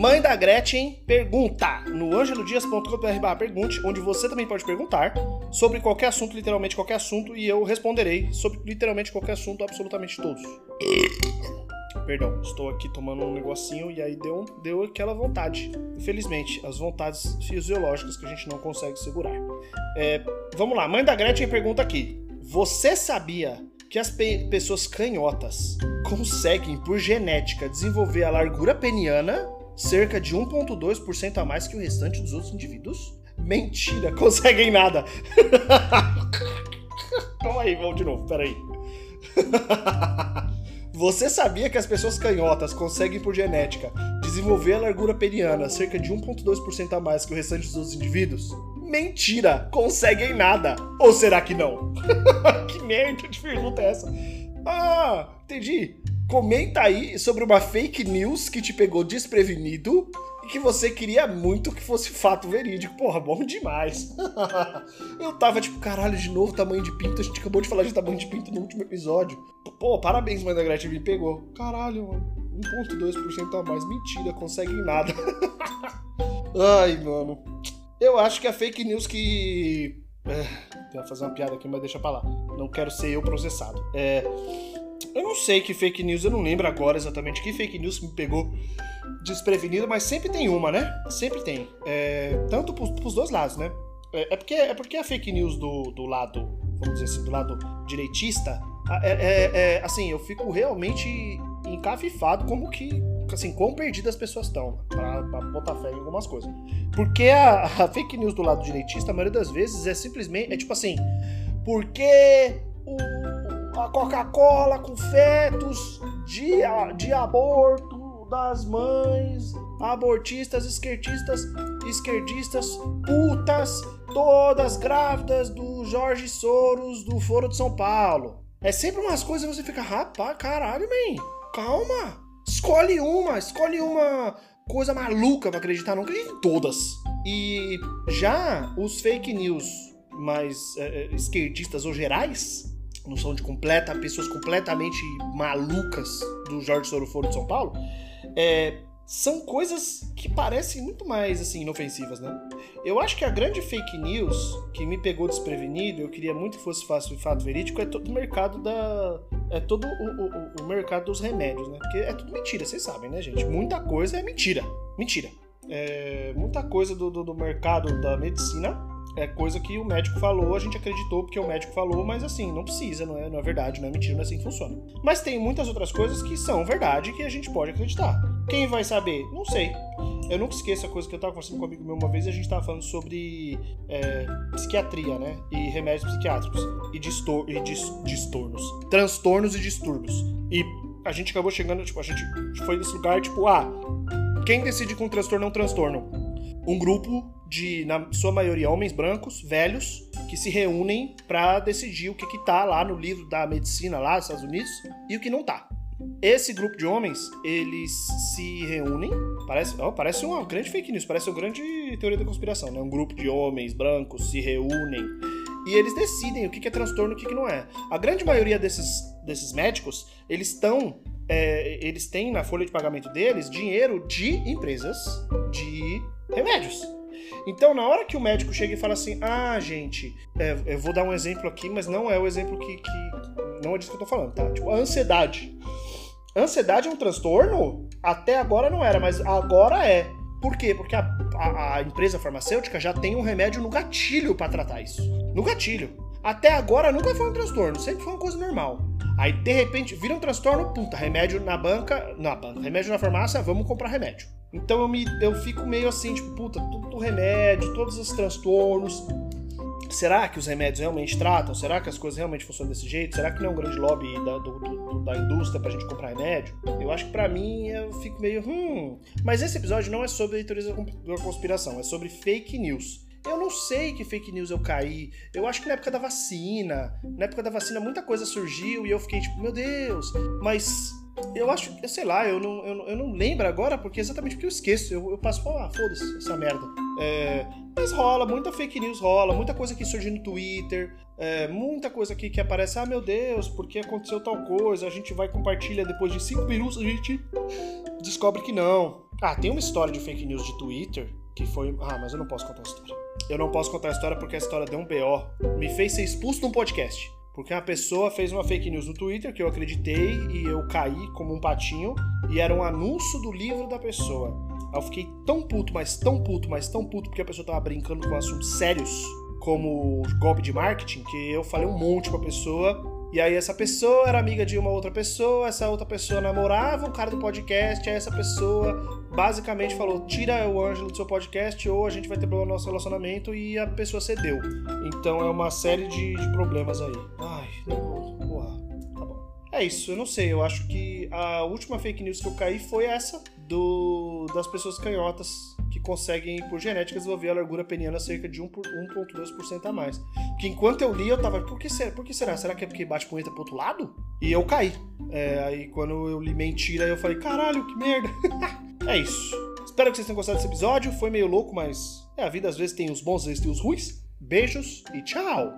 Mãe da Gretchen pergunta no angelodias.com.br pergunte, onde você também pode perguntar sobre qualquer assunto, literalmente qualquer assunto, e eu responderei sobre literalmente qualquer assunto, absolutamente todos. Perdão, estou aqui tomando um negocinho e aí deu, deu aquela vontade. Infelizmente, as vontades fisiológicas que a gente não consegue segurar. É, vamos lá, mãe da Gretchen pergunta aqui: Você sabia que as pe pessoas canhotas conseguem, por genética, desenvolver a largura peniana cerca de 1,2% a mais que o restante dos outros indivíduos? Mentira, conseguem nada. Calma aí, vamos de novo, peraí. Você sabia que as pessoas canhotas conseguem, por genética, desenvolver a largura peniana cerca de 1,2% a mais que o restante dos outros indivíduos? Mentira! Conseguem nada! Ou será que não? que merda de pergunta é essa? Ah, entendi. Comenta aí sobre uma fake news que te pegou desprevenido e que você queria muito que fosse fato verídico. Porra, bom demais. Eu tava tipo, caralho, de novo tamanho de pinto. A gente acabou de falar de tamanho de pinto no último episódio. Pô, parabéns, mãe da Gretchen, me pegou. Caralho, mano. 1.2% a mais. Mentira, consegue nada. Ai, mano. Eu acho que a fake news que. É, ia fazer uma piada aqui, mas deixa pra lá. Não quero ser eu processado. É. Eu não sei que fake news, eu não lembro agora exatamente que fake news me pegou desprevenido, mas sempre tem uma, né? Sempre tem. É, tanto pros, pros dois lados, né? É, é, porque, é porque a fake news do, do lado, vamos dizer assim, do lado direitista, é, é, é assim, eu fico realmente encafifado como que, assim, quão perdidas as pessoas estão pra, pra botar fé em algumas coisas. Porque a, a fake news do lado direitista, a maioria das vezes, é simplesmente, é tipo assim, porque o Coca-Cola com fetos de, de aborto das mães, abortistas, esquerdistas, esquerdistas, putas, todas grávidas do Jorge Soros do Foro de São Paulo. É sempre umas coisas que você fica, rapaz, caralho, man, calma. Escolhe uma, escolhe uma coisa maluca pra acreditar, não acredite em todas. E já os fake news mais é, esquerdistas ou gerais, não são de completa, pessoas completamente malucas do Jorge Soroforo de São Paulo, é, são coisas que parecem muito mais assim inofensivas, né? Eu acho que a grande fake news que me pegou desprevenido, eu queria muito que fosse fácil e fato verídico, é todo o mercado da é todo o, o, o mercado dos remédios, né? Porque é tudo mentira, vocês sabem, né, gente? Muita coisa é mentira, mentira. É, muita coisa do, do, do mercado da medicina é coisa que o médico falou, a gente acreditou porque o médico falou, mas assim, não precisa, não é, não é verdade, não é mentira, não é assim que funciona. Mas tem muitas outras coisas que são verdade que a gente pode acreditar. Quem vai saber? Não sei. Eu nunca esqueço a coisa que eu tava conversando com um amigo meu uma vez, a gente tava falando sobre é, psiquiatria, né? E remédios psiquiátricos. E, distor e dis distornos. Transtornos e distúrbios. E a gente acabou chegando, tipo, a gente foi nesse lugar, tipo, ah, quem decide com transtorno é um transtorno? Um grupo de, na sua maioria, homens brancos, velhos, que se reúnem para decidir o que, que tá lá no livro da medicina lá nos Estados Unidos e o que não tá. Esse grupo de homens, eles se reúnem, parece, oh, parece uma grande fake news, parece uma grande teoria da conspiração, né? Um grupo de homens brancos se reúnem e eles decidem o que é transtorno e o que não é. A grande maioria desses, desses médicos, eles estão é, eles têm na folha de pagamento deles dinheiro de empresas de remédios. Então, na hora que o médico chega e fala assim: Ah, gente, é, eu vou dar um exemplo aqui, mas não é o exemplo que, que. Não é disso que eu tô falando, tá? Tipo, a ansiedade. Ansiedade é um transtorno? Até agora não era, mas agora é. Por quê? Porque a, a, a empresa farmacêutica já tem um remédio no gatilho para tratar isso. No gatilho. Até agora nunca foi um transtorno, sempre foi uma coisa normal. Aí de repente vira um transtorno, puta, remédio na banca, na banca, remédio na farmácia, vamos comprar remédio. Então eu, me, eu fico meio assim, tipo, puta, tudo remédio, todos os transtornos. Será que os remédios realmente tratam? Será que as coisas realmente funcionam desse jeito? Será que não é um grande lobby da, do, do, da indústria pra gente comprar remédio? Eu acho que para mim eu fico meio, hum. Mas esse episódio não é sobre teorias da conspiração, é sobre fake news. Eu não sei que fake news eu caí. Eu acho que na época da vacina, na época da vacina muita coisa surgiu e eu fiquei tipo, meu Deus, mas eu acho, eu sei lá, eu não, eu, não, eu não lembro agora, porque exatamente porque eu esqueço. Eu, eu passo, ah, foda-se essa merda. É, mas rola, muita fake news rola, muita coisa que surge no Twitter, é, muita coisa aqui que aparece, ah meu Deus, porque aconteceu tal coisa, a gente vai compartilhar depois de 5 minutos, a gente descobre que não, Ah, tem uma história de fake news de Twitter que foi. Ah, mas eu não posso contar a história. Eu não posso contar a história porque a história deu um BO. Me fez ser expulso de um podcast. Porque uma pessoa fez uma fake news no Twitter que eu acreditei e eu caí como um patinho e era um anúncio do livro da pessoa. Eu fiquei tão puto, mas tão puto, mas tão puto porque a pessoa tava brincando com assuntos sérios como golpe de marketing que eu falei um monte pra pessoa e aí essa pessoa era amiga de uma outra pessoa, essa outra pessoa namorava um cara do podcast, aí essa pessoa basicamente falou: tira o Ângelo do seu podcast ou a gente vai ter problema no nosso relacionamento e a pessoa cedeu. Então é uma série de, de problemas aí. É isso, eu não sei, eu acho que a última fake news que eu caí foi essa do das pessoas canhotas que conseguem, por genética, desenvolver a largura peniana cerca de 1,2% a mais. Que enquanto eu li, eu tava, por que será? Por que será? Será que é porque bate punheta pro outro lado? E eu caí. É, aí quando eu li mentira, eu falei, caralho, que merda. é isso. Espero que vocês tenham gostado desse episódio. Foi meio louco, mas é, a vida às vezes tem os bons, às vezes tem os ruins. Beijos e tchau!